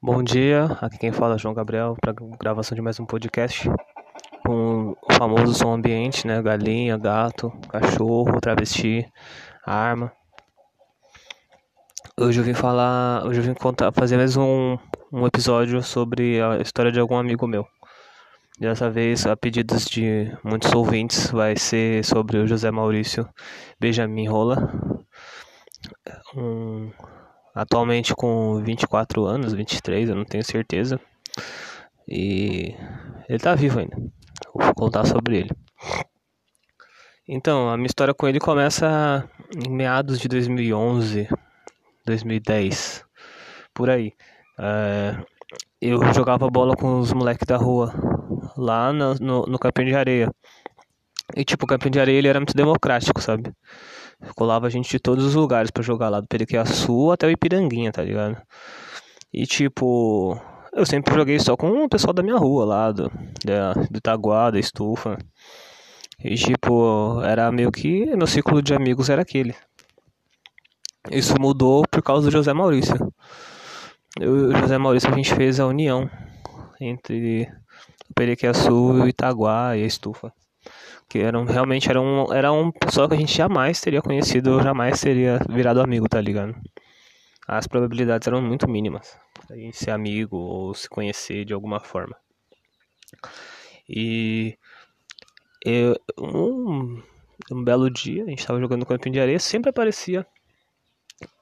Bom dia, aqui quem fala é João Gabriel para gravação de mais um podcast com o famoso som ambiente, né? Galinha, gato, cachorro, travesti, arma. Hoje eu vim falar, hoje eu vim contar, fazer mais um, um episódio sobre a história de algum amigo meu. Dessa vez, a pedidos de muitos ouvintes, vai ser sobre o José Maurício Benjamin Rola, um atualmente com 24 anos, 23, eu não tenho certeza. E ele tá vivo ainda. Vou contar sobre ele. Então, a minha história com ele começa em meados de 2011, 2010, por aí. É, eu jogava bola com os moleques da rua, lá no, no, no campinho de areia. E tipo, o campinho de areia ele era muito democrático, sabe? Colava gente de todos os lugares para jogar lá, do Periquiaçu até o Ipiranguinha, tá ligado? E tipo, eu sempre joguei só com o pessoal da minha rua lá, do, da, do Itaguá, da Estufa. E tipo, era meio que meu ciclo de amigos era aquele. Isso mudou por causa do José Maurício. Eu e o José Maurício a gente fez a união entre o Itaguá e a Estufa que eram realmente era um, era um pessoal que a gente jamais teria conhecido jamais teria virado amigo, tá ligado? As probabilidades eram muito mínimas a gente ser amigo ou se conhecer de alguma forma. E eu, um, um belo dia, a gente tava jogando no campinho de areia, sempre aparecia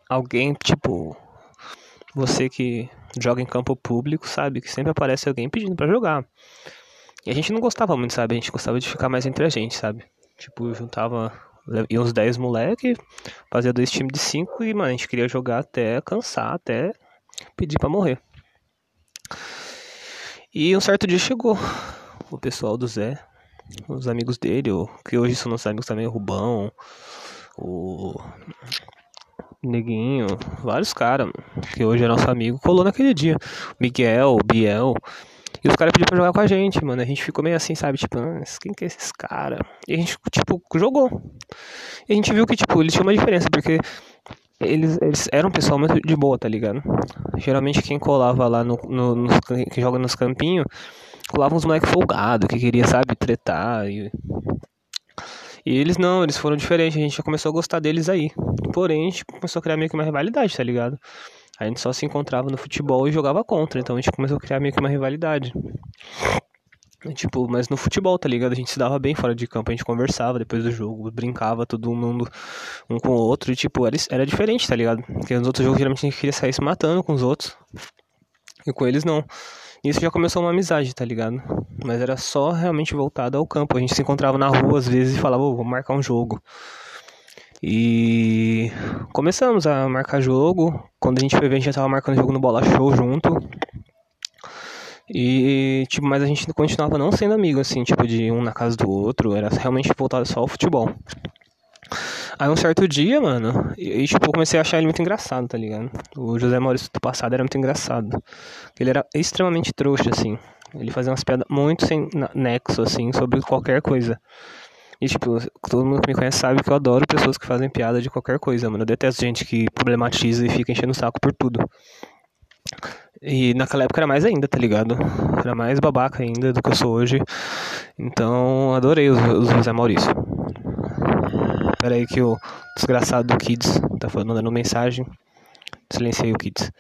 alguém, tipo, você que joga em campo público, sabe? Que sempre aparece alguém pedindo para jogar. E a gente não gostava muito, sabe? A gente gostava de ficar mais entre a gente, sabe? Tipo, juntava. Ia uns 10 moleque, fazia dois times de 5 e, mano, a gente queria jogar até cansar, até pedir para morrer. E um certo dia chegou o pessoal do Zé, os amigos dele, que hoje são nossos amigos também, o Rubão, o Neguinho, vários caras, que hoje é nosso amigo, colou naquele dia. Miguel, Biel. E os caras pediram pra jogar com a gente, mano. A gente ficou meio assim, sabe? Tipo, ah, quem que é esses caras? E a gente, tipo, jogou. E a gente viu que, tipo, eles tinham uma diferença, porque eles, eles eram um pessoal muito de boa, tá ligado? Geralmente quem colava lá no. no, no que joga nos campinhos, colava uns moleques folgados, que queria, sabe, tretar. E, e eles não, eles foram diferentes. A gente já começou a gostar deles aí. Porém, a gente começou a criar meio que uma rivalidade, tá ligado? A gente só se encontrava no futebol e jogava contra, então a gente começou a criar meio que uma rivalidade. Tipo, mas no futebol, tá ligado? A gente se dava bem fora de campo, a gente conversava depois do jogo, brincava todo mundo um com o outro, e tipo, era, era diferente, tá ligado? Porque nos outros jogos geralmente a gente queria sair se matando com os outros, e com eles não. E isso já começou uma amizade, tá ligado? Mas era só realmente voltado ao campo. A gente se encontrava na rua às vezes e falava, oh, vamos marcar um jogo. E começamos a marcar jogo. Quando a gente foi ver, a gente já tava marcando jogo no Bola Show junto. E, tipo, mas a gente continuava não sendo amigo, assim, tipo, de um na casa do outro. Era realmente voltado só ao futebol. Aí um certo dia, mano, e tipo, eu comecei a achar ele muito engraçado, tá ligado? O José Maurício do passado era muito engraçado. Ele era extremamente trouxa, assim. Ele fazia umas piadas muito sem nexo, assim, sobre qualquer coisa. E, tipo, todo mundo que me conhece sabe que eu adoro pessoas que fazem piada de qualquer coisa, mano. Eu detesto gente que problematiza e fica enchendo o saco por tudo. E naquela época era mais ainda, tá ligado? Era mais babaca ainda do que eu sou hoje. Então, adorei os, os José Maurício. Pera aí que o desgraçado do Kids tá mandando mensagem. Silenciei o Kids.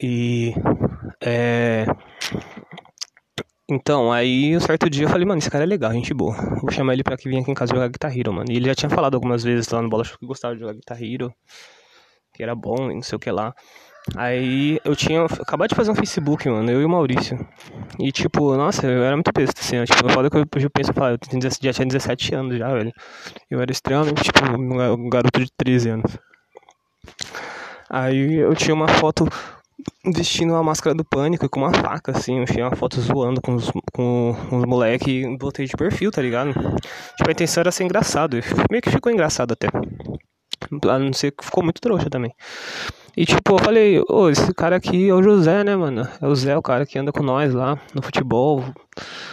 E. É. Então, aí um certo dia eu falei, mano, esse cara é legal, gente boa. Vou chamar ele pra que vir aqui em casa jogar Guitar Hero, mano. E ele já tinha falado algumas vezes lá no Bola Show que gostava de jogar Guitar Hero, que era bom e não sei o que lá. Aí eu tinha acabado de fazer um Facebook, mano, eu e o Maurício. E tipo, nossa, eu era muito besta, assim, ó, tipo, foda que eu, eu penso, eu falo, eu já tinha 17 anos já, velho. Eu era extremamente, tipo, um garoto de 13 anos. Aí eu tinha uma foto vestindo a máscara do pânico com uma faca, assim, eu tinha uma foto zoando com os, com os moleques e botei de perfil, tá ligado? Tipo, a intenção era ser engraçado, meio que ficou engraçado até. A não ser que ficou muito trouxa também. E tipo, eu falei, ô, esse cara aqui é o José, né, mano? É o Zé, o cara que anda com nós lá no futebol.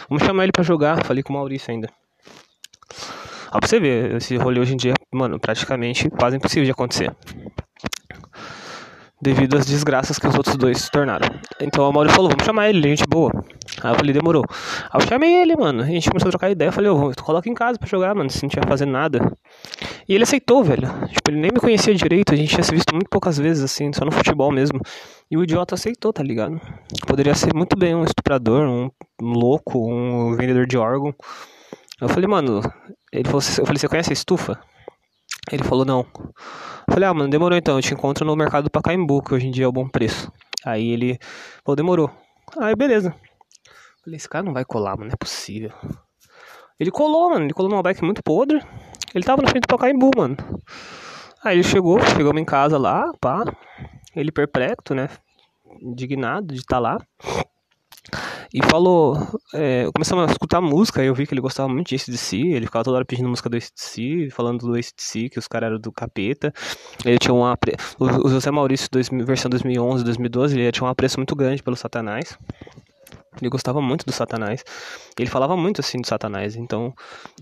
Vamos chamar ele pra jogar. Falei com o Maurício ainda. Ó, pra você ver, esse rolê hoje em dia, mano, praticamente quase impossível de acontecer. Devido às desgraças que os outros dois se tornaram. Então a Mauro falou, vamos chamar ele, gente boa. Aí eu falei, demorou. Aí eu chamei ele, mano. A gente começou a trocar ideia. Eu falei, oh, coloca em casa pra jogar, mano, se não tiver fazendo nada. E ele aceitou, velho. Tipo, ele nem me conhecia direito, a gente tinha se visto muito poucas vezes, assim, só no futebol mesmo. E o idiota aceitou, tá ligado? Poderia ser muito bem um estuprador, um louco, um vendedor de órgão. Eu falei, mano, ele falou, eu falei, você conhece a estufa? Ele falou, não. Eu falei, ah, mano, demorou então, eu te encontro no mercado do Pacaembu, que hoje em dia é o bom preço. Aí ele falou, demorou. Aí, beleza. Falei, esse cara não vai colar, mano, não é possível. Ele colou, mano, ele colou numa bike muito podre. Ele tava na frente do Pacaembu, mano. Aí ele chegou, chegamos em casa lá, pá. Ele perplexo, né? Indignado de estar tá lá e falou, é, começamos a escutar música, eu vi que ele gostava muito de ACDC, ele ficava toda hora pedindo música do ACDC, falando do ACDC, que os caras eram do capeta, ele tinha uma, o José Maurício, dois, versão 2011, 2012, ele tinha um apreço muito grande pelo Satanás, ele gostava muito do Satanás. Ele falava muito assim do Satanás. Então,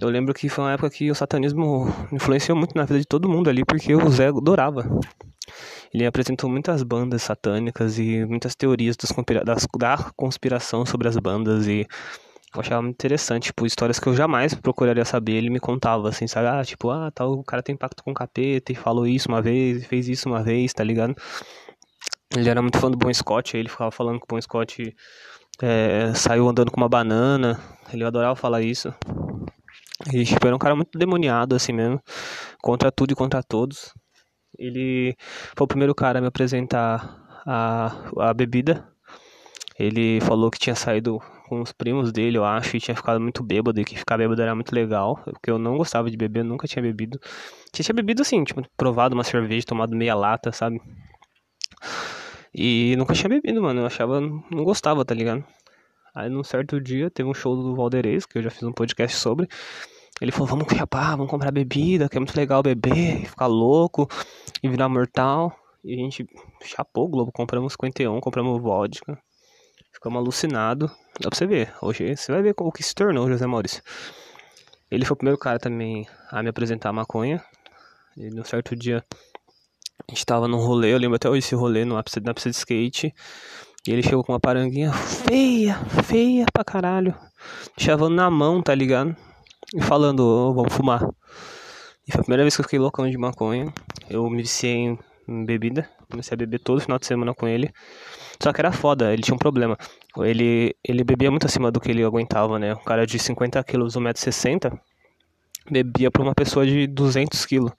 eu lembro que foi uma época que o satanismo influenciou muito na vida de todo mundo ali, porque o Zé adorava. Ele apresentou muitas bandas satânicas e muitas teorias das, das, da conspiração sobre as bandas e eu achava muito interessante, tipo, histórias que eu jamais procuraria saber, ele me contava, assim, sabe? Ah, tipo, ah, tal, o cara tem pacto com o capeta e falou isso uma vez, fez isso uma vez, tá ligado? Ele era muito fã do Bon Scott, aí ele ficava falando que o Bon Scott é, saiu andando com uma banana, ele adorava falar isso. E, tipo, era um cara muito demoniado, assim mesmo, contra tudo e contra todos. Ele foi o primeiro cara a me apresentar a, a bebida. Ele falou que tinha saído com os primos dele, eu acho, e tinha ficado muito bêbado, e que ficar bêbado era muito legal, porque eu não gostava de beber, eu nunca tinha bebido. Tinha, tinha bebido assim, tipo, provado uma cerveja, tomado meia lata, sabe? E nunca tinha bebido, mano, eu achava, não gostava, tá ligado? Aí num certo dia teve um show do Valderez, que eu já fiz um podcast sobre, ele falou, vamos chapar, vamos comprar bebida, que é muito legal beber, ficar louco e virar mortal. E a gente chapou o Globo, compramos 51, compramos vodka. Ficamos alucinados. Dá pra você ver. Hoje você vai ver o que se tornou José Maurício. Ele foi o primeiro cara também a me apresentar a maconha. E num certo dia a gente tava num rolê, eu lembro até hoje esse rolê no na pista de skate. E ele chegou com uma paranguinha feia, feia pra caralho. Chavando na mão, tá ligado? E falando, oh, vamos fumar. E foi a primeira vez que eu fiquei loucão de maconha. Eu me viciei em, bebida, comecei a beber todo final de semana com ele. Só que era foda, ele tinha um problema. Ele, ele bebia muito acima do que ele aguentava, né? Um cara de 50 quilos, 1,60m, bebia pra uma pessoa de 200 quilos.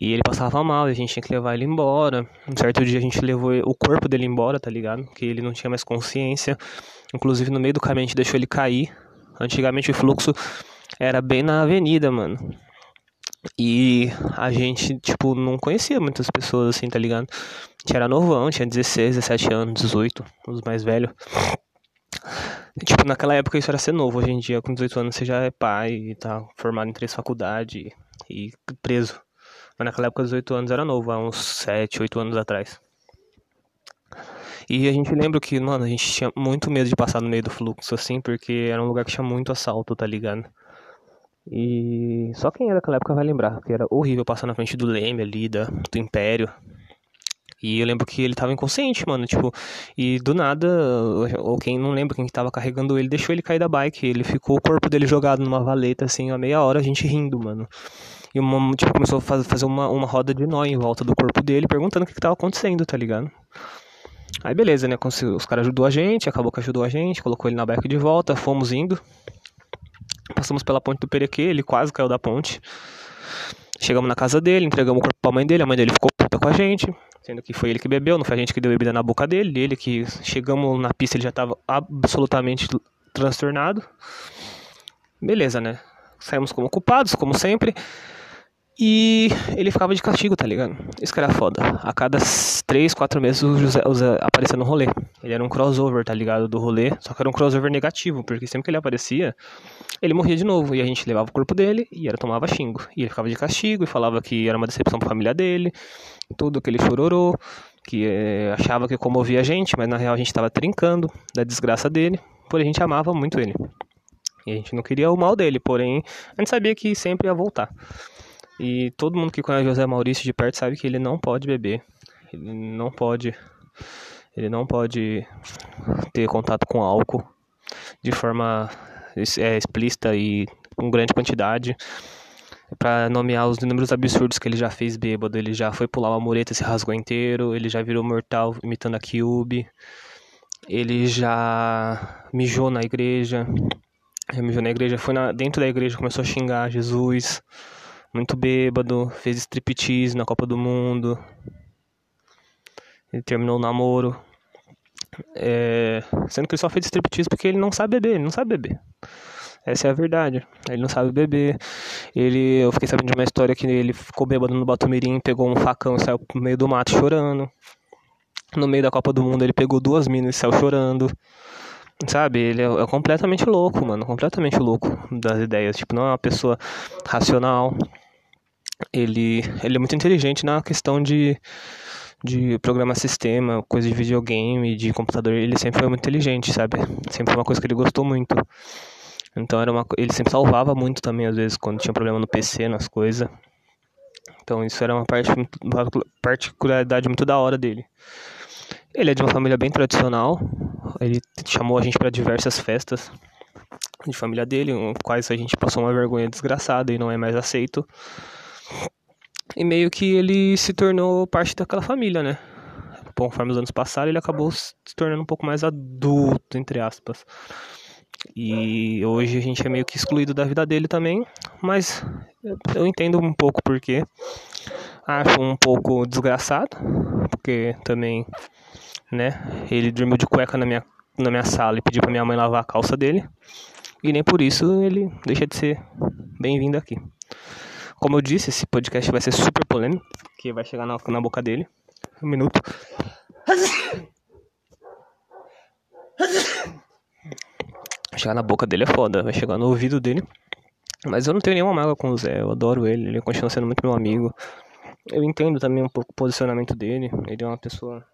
E ele passava mal, a gente tinha que levar ele embora. Um certo dia a gente levou o corpo dele embora, tá ligado? Que ele não tinha mais consciência. Inclusive no meio do caminho a gente deixou ele cair. Antigamente o fluxo era bem na avenida, mano. E a gente, tipo, não conhecia muitas pessoas assim, tá ligado? A gente era novão, tinha 16, 17 anos, 18, os mais velhos. Tipo, naquela época isso era ser novo, hoje em dia com 18 anos você já é pai e tá formado em três faculdades e preso. Mas naquela época 18 anos era novo, há uns 7, 8 anos atrás. E a gente lembra que, mano, a gente tinha muito medo de passar no meio do fluxo, assim, porque era um lugar que tinha muito assalto, tá ligado? E só quem era daquela época vai lembrar, que era horrível passar na frente do Leme ali, da, do Império. E eu lembro que ele tava inconsciente, mano, tipo, e do nada, ou quem não lembra quem tava carregando ele, deixou ele cair da bike. Ele ficou o corpo dele jogado numa valeta, assim, a meia hora, a gente rindo, mano. E uma, tipo, começou a fazer uma, uma roda de nó em volta do corpo dele, perguntando o que, que tava acontecendo, tá ligado? Aí beleza, né? Os caras ajudou a gente, acabou que ajudou a gente, colocou ele na bike de volta, fomos indo. Passamos pela ponte do Perequê, ele quase caiu da ponte. Chegamos na casa dele, entregamos o corpo pra mãe dele, a mãe dele ficou puta com a gente, sendo que foi ele que bebeu, não foi a gente que deu bebida na boca dele, ele que chegamos na pista ele já tava absolutamente transtornado. Beleza, né? Saímos como culpados, como sempre. E ele ficava de castigo, tá ligado? Isso que era foda. A cada 3, 4 meses o José, o José aparecia no rolê. Ele era um crossover, tá ligado? Do rolê. Só que era um crossover negativo, porque sempre que ele aparecia, ele morria de novo. E a gente levava o corpo dele e era tomava xingo. E ele ficava de castigo e falava que era uma decepção pra família dele. Tudo que ele chororou. Que é, achava que comovia a gente, mas na real a gente tava trincando da desgraça dele. Porém a gente amava muito ele. E a gente não queria o mal dele, porém a gente sabia que sempre ia voltar. E todo mundo que conhece José Maurício de perto sabe que ele não pode beber. Ele não pode. Ele não pode ter contato com álcool de forma é, explícita e com grande quantidade para nomear os números absurdos que ele já fez bêbado. Ele já foi pular uma mureta, se rasgou inteiro. Ele já virou mortal imitando a Cube. Ele já mijou na igreja. Ele mijou na igreja, foi na, dentro da igreja, começou a xingar Jesus. Muito bêbado, fez striptease na Copa do Mundo. Ele terminou o namoro. É, sendo que ele só fez striptease porque ele não sabe beber, ele não sabe beber. Essa é a verdade. Ele não sabe beber. Ele, eu fiquei sabendo de uma história que ele ficou bêbado no Batumirim, pegou um facão e saiu no meio do mato chorando. No meio da Copa do Mundo ele pegou duas minas e saiu chorando. Sabe, ele é, é completamente louco, mano. Completamente louco das ideias. Tipo, não é uma pessoa racional. Ele, ele é muito inteligente na questão de de programar sistema, coisa de videogame, de computador, ele sempre foi muito inteligente, sabe? Sempre foi uma coisa que ele gostou muito. Então era uma, ele sempre salvava muito também às vezes quando tinha problema no PC, nas coisas. Então isso era uma parte uma particularidade muito da hora dele. Ele é de uma família bem tradicional. Ele chamou a gente para diversas festas de família dele, quais a gente passou uma vergonha desgraçada e não é mais aceito. E meio que ele se tornou parte daquela família, né? Conforme os anos passaram, ele acabou se tornando um pouco mais adulto, entre aspas. E hoje a gente é meio que excluído da vida dele também, mas eu entendo um pouco porque acho um pouco desgraçado, porque também, né, ele dormiu de cueca na minha, na minha sala e pediu pra minha mãe lavar a calça dele, e nem por isso ele deixa de ser bem-vindo aqui. Como eu disse, esse podcast vai ser super polêmico, que vai chegar na, na boca dele. Um minuto. Chegar na boca dele é foda, vai chegar no ouvido dele. Mas eu não tenho nenhuma mágoa com o Zé, eu adoro ele, ele continua sendo muito meu amigo. Eu entendo também um pouco o posicionamento dele, ele é uma pessoa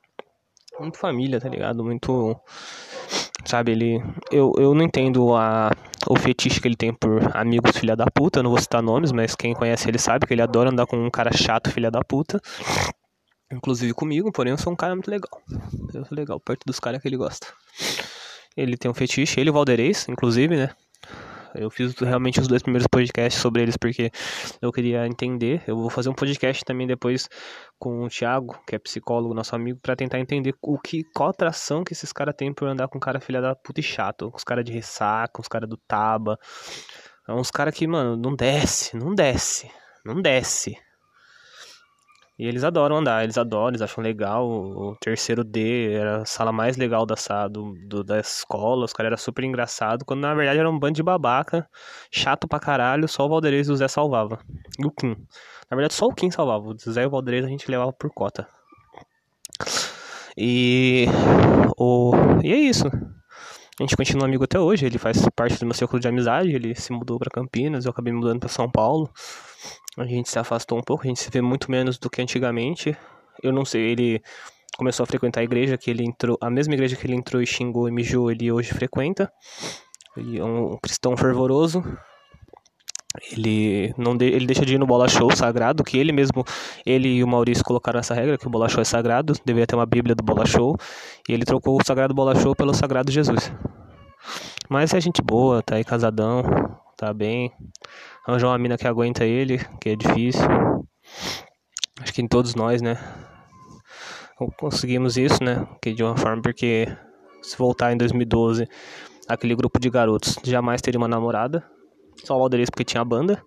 muito família, tá ligado? Muito. Sabe, ele. Eu, eu não entendo a, o fetiche que ele tem por amigos filha da puta. Não vou citar nomes, mas quem conhece ele sabe que ele adora andar com um cara chato filha da puta. Inclusive comigo, porém eu sou um cara muito legal. Eu sou legal, perto dos caras que ele gosta. Ele tem um fetiche, ele e o Valderez, inclusive, né? Eu fiz realmente os dois primeiros podcasts sobre eles porque eu queria entender. Eu vou fazer um podcast também depois com o Thiago, que é psicólogo, nosso amigo, para tentar entender o que, qual atração que esses caras têm por andar com cara filha da puta e chato. Os caras de ressaca, os caras do taba. É uns caras que, mano, não desce, não desce, não desce. E eles adoram andar, eles adoram, eles acham legal. O terceiro D era a sala mais legal da, do, do, da escola, os caras eram super engraçados, quando na verdade era um bando de babaca, chato pra caralho, só o Valderez e o Zé salvava. E o Kim. Na verdade só o Kim salvava, o Zé e o Valderez a gente levava por cota. E, o, e é isso. A gente continua amigo até hoje, ele faz parte do meu círculo de amizade, ele se mudou para Campinas, eu acabei me mudando para São Paulo. A gente se afastou um pouco, a gente se vê muito menos do que antigamente. Eu não sei, ele começou a frequentar a igreja que ele entrou, a mesma igreja que ele entrou e xingou e mijou, ele hoje frequenta. Ele é um cristão fervoroso. Ele não de, ele deixa de ir no bola show sagrado, que ele mesmo, ele e o Maurício colocaram essa regra que o bola show é sagrado, deveria ter uma Bíblia do bola show, e ele trocou o sagrado bola show pelo sagrado Jesus. Mas é gente boa, tá aí casadão, tá bem. Arranjou uma mina que aguenta ele, que é difícil. Acho que em todos nós, né? Conseguimos isso, né? Que de uma forma, porque se voltar em 2012, aquele grupo de garotos jamais teria uma namorada. Só o Valdeirês porque tinha a banda.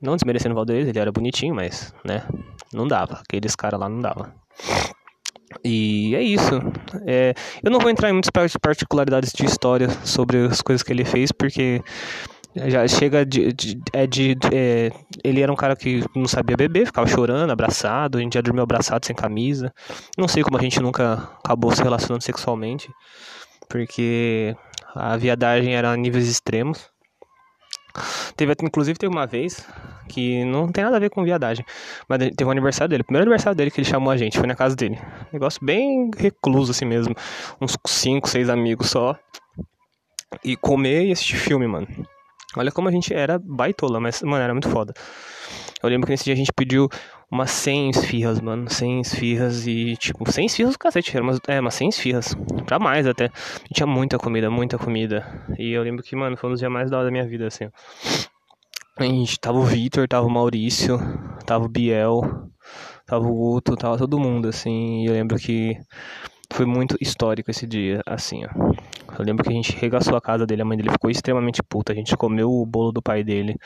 Não desmerecendo o Valdeirês, ele era bonitinho, mas, né? Não dava. Aqueles caras lá não dava. E é isso. É, eu não vou entrar em muitas particularidades de história sobre as coisas que ele fez, porque já chega de. de, é de é, ele era um cara que não sabia beber, ficava chorando, abraçado. A gente já dormiu abraçado sem camisa. Não sei como a gente nunca acabou se relacionando sexualmente, porque a viadagem era a níveis extremos. Teve, inclusive, teve uma vez que não tem nada a ver com viadagem, mas teve um aniversário dele, primeiro aniversário dele que ele chamou a gente, foi na casa dele. Negócio bem recluso assim mesmo, uns 5, 6 amigos só. E comer e assistir filme, mano. Olha como a gente era baitola, mas, mano, era muito foda. Eu lembro que nesse dia a gente pediu umas 100 esfirras, mano. 100 esfirras e, tipo, 100 esfirras do cacete. Era umas, é, umas 100 esfirras. Pra mais até. E tinha muita comida, muita comida. E eu lembro que, mano, foi um dos dias mais da hora da minha vida, assim. A gente tava o Vitor, tava o Maurício, tava o Biel, tava o Guto, tava todo mundo, assim. E eu lembro que foi muito histórico esse dia, assim, ó. Eu lembro que a gente regaçou a casa dele, a mãe dele ficou extremamente puta. A gente comeu o bolo do pai dele.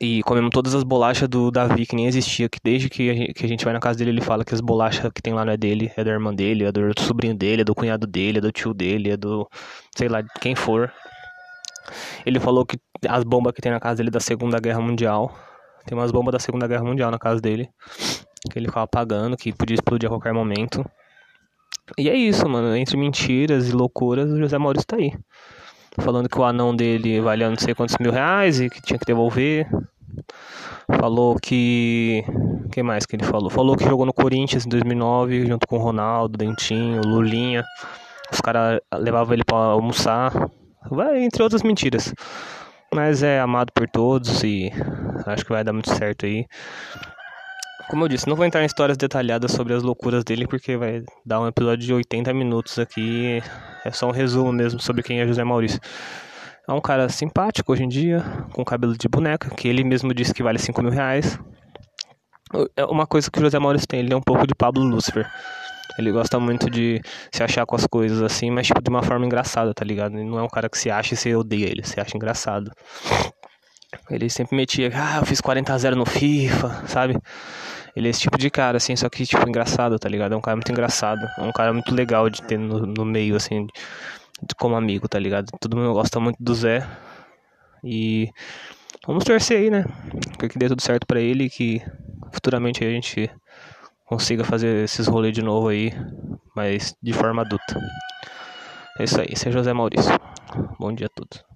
E comemos todas as bolachas do Davi, que nem existia, que desde que a, gente, que a gente vai na casa dele, ele fala que as bolachas que tem lá não é dele, é da irmã dele, é do sobrinho dele, é do cunhado dele, é do tio dele, é do. sei lá, quem for. Ele falou que as bombas que tem na casa dele da Segunda Guerra Mundial. Tem umas bombas da Segunda Guerra Mundial na casa dele. Que ele ficava apagando, que podia explodir a qualquer momento. E é isso, mano. Entre mentiras e loucuras, o José Maurício tá aí falando que o anão dele valia não sei quantos mil reais e que tinha que devolver. Falou que. Que mais que ele falou? Falou que jogou no Corinthians em 2009 junto com o Ronaldo, Dentinho, Lulinha. Os caras levavam ele para almoçar. Vai, entre outras mentiras. Mas é amado por todos e acho que vai dar muito certo aí. Como eu disse, não vou entrar em histórias detalhadas sobre as loucuras dele, porque vai dar um episódio de 80 minutos aqui. É só um resumo mesmo sobre quem é José Maurício. É um cara simpático hoje em dia, com cabelo de boneca, que ele mesmo disse que vale 5 mil reais. É uma coisa que o José Maurício tem, ele é um pouco de Pablo Lucifer. Ele gosta muito de se achar com as coisas assim, mas tipo de uma forma engraçada, tá ligado? Ele não é um cara que se acha e você odeia ele, se acha engraçado. Ele sempre metia, ah, eu fiz 40 a 0 no FIFA, sabe? Ele é esse tipo de cara, assim, só que, tipo, engraçado, tá ligado? É um cara muito engraçado. É um cara muito legal de ter no, no meio, assim, de, como amigo, tá ligado? Todo mundo gosta muito do Zé. E vamos torcer aí, né? Que dê tudo certo para ele que futuramente a gente consiga fazer esses rolês de novo aí, mas de forma adulta. É isso aí, esse é José Maurício. Bom dia a todos.